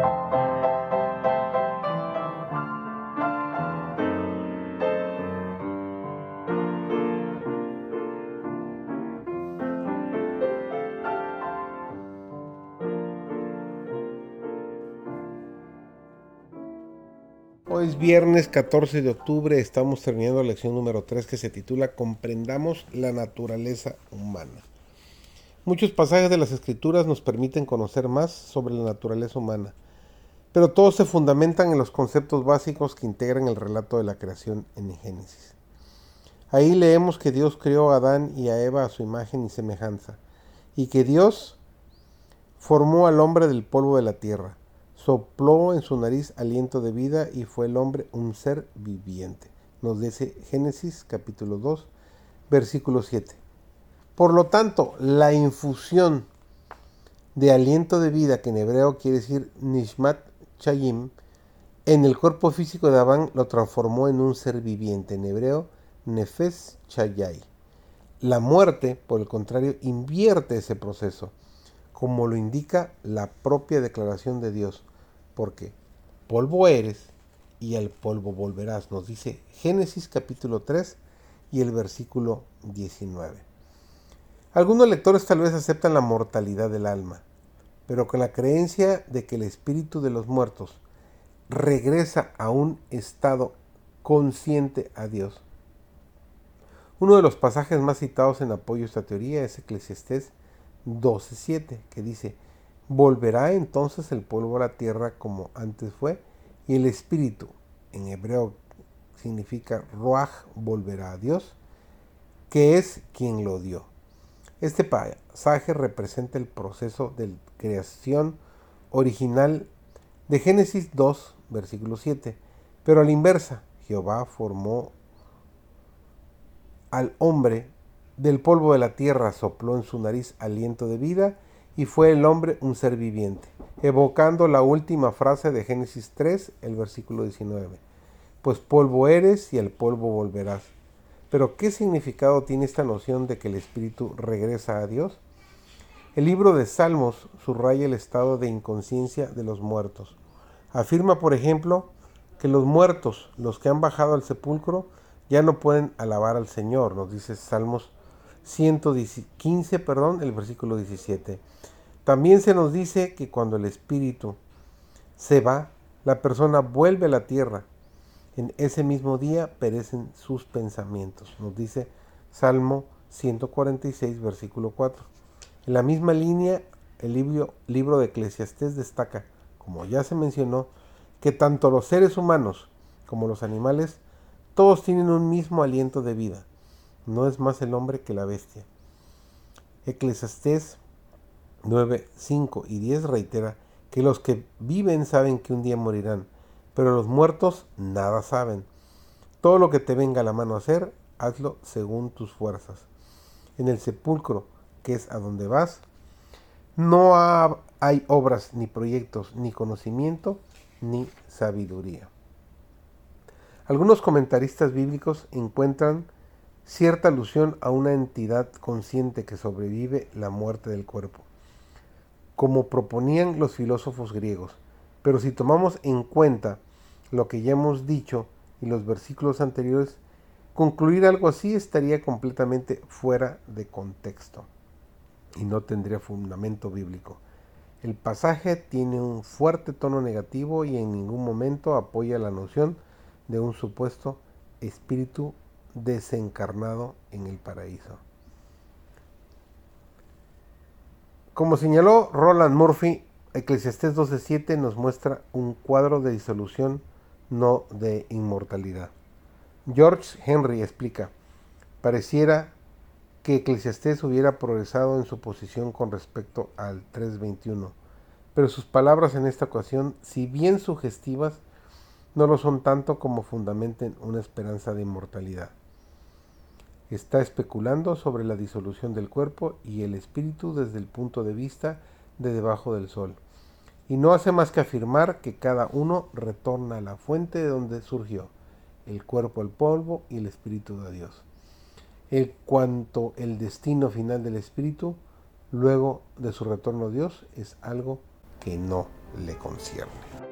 Hoy es viernes 14 de octubre, estamos terminando la lección número 3 que se titula Comprendamos la naturaleza humana. Muchos pasajes de las escrituras nos permiten conocer más sobre la naturaleza humana, pero todos se fundamentan en los conceptos básicos que integran el relato de la creación en Génesis. Ahí leemos que Dios creó a Adán y a Eva a su imagen y semejanza, y que Dios formó al hombre del polvo de la tierra sopló en su nariz aliento de vida y fue el hombre un ser viviente. Nos dice Génesis capítulo 2, versículo 7. Por lo tanto, la infusión de aliento de vida, que en hebreo quiere decir Nishmat Chayim, en el cuerpo físico de Adán lo transformó en un ser viviente, en hebreo Nefes Chayai. La muerte, por el contrario, invierte ese proceso, como lo indica la propia declaración de Dios porque polvo eres y al polvo volverás, nos dice Génesis capítulo 3 y el versículo 19. Algunos lectores tal vez aceptan la mortalidad del alma, pero con la creencia de que el espíritu de los muertos regresa a un estado consciente a Dios. Uno de los pasajes más citados en apoyo a esta teoría es Eclesiastés 12.7, que dice, Volverá entonces el polvo a la tierra como antes fue, y el espíritu, en hebreo significa ruach, volverá a Dios, que es quien lo dio. Este pasaje representa el proceso de creación original de Génesis 2, versículo 7, pero a la inversa, Jehová formó al hombre del polvo de la tierra, sopló en su nariz aliento de vida, y fue el hombre un ser viviente, evocando la última frase de Génesis 3, el versículo 19. Pues polvo eres y al polvo volverás. Pero ¿qué significado tiene esta noción de que el espíritu regresa a Dios? El libro de Salmos subraya el estado de inconsciencia de los muertos. Afirma, por ejemplo, que los muertos, los que han bajado al sepulcro, ya no pueden alabar al Señor, nos dice Salmos 115, perdón, el versículo 17. También se nos dice que cuando el espíritu se va, la persona vuelve a la tierra. En ese mismo día perecen sus pensamientos. Nos dice Salmo 146, versículo 4. En la misma línea, el libro, libro de Eclesiastés destaca, como ya se mencionó, que tanto los seres humanos como los animales, todos tienen un mismo aliento de vida. No es más el hombre que la bestia. Eclesiastés 9, 5 y 10 reitera que los que viven saben que un día morirán, pero los muertos nada saben. Todo lo que te venga a la mano a hacer, hazlo según tus fuerzas. En el sepulcro, que es a donde vas, no hay obras, ni proyectos, ni conocimiento, ni sabiduría. Algunos comentaristas bíblicos encuentran cierta alusión a una entidad consciente que sobrevive la muerte del cuerpo como proponían los filósofos griegos. Pero si tomamos en cuenta lo que ya hemos dicho y los versículos anteriores, concluir algo así estaría completamente fuera de contexto y no tendría fundamento bíblico. El pasaje tiene un fuerte tono negativo y en ningún momento apoya la noción de un supuesto espíritu desencarnado en el paraíso. Como señaló Roland Murphy, Eclesiastés 12.7 nos muestra un cuadro de disolución, no de inmortalidad. George Henry explica, pareciera que Eclesiastés hubiera progresado en su posición con respecto al 3.21, pero sus palabras en esta ocasión, si bien sugestivas, no lo son tanto como fundamenten una esperanza de inmortalidad está especulando sobre la disolución del cuerpo y el espíritu desde el punto de vista de debajo del sol. Y no hace más que afirmar que cada uno retorna a la fuente de donde surgió, el cuerpo al polvo y el espíritu de Dios. En cuanto el destino final del espíritu, luego de su retorno a Dios, es algo que que no le concierne.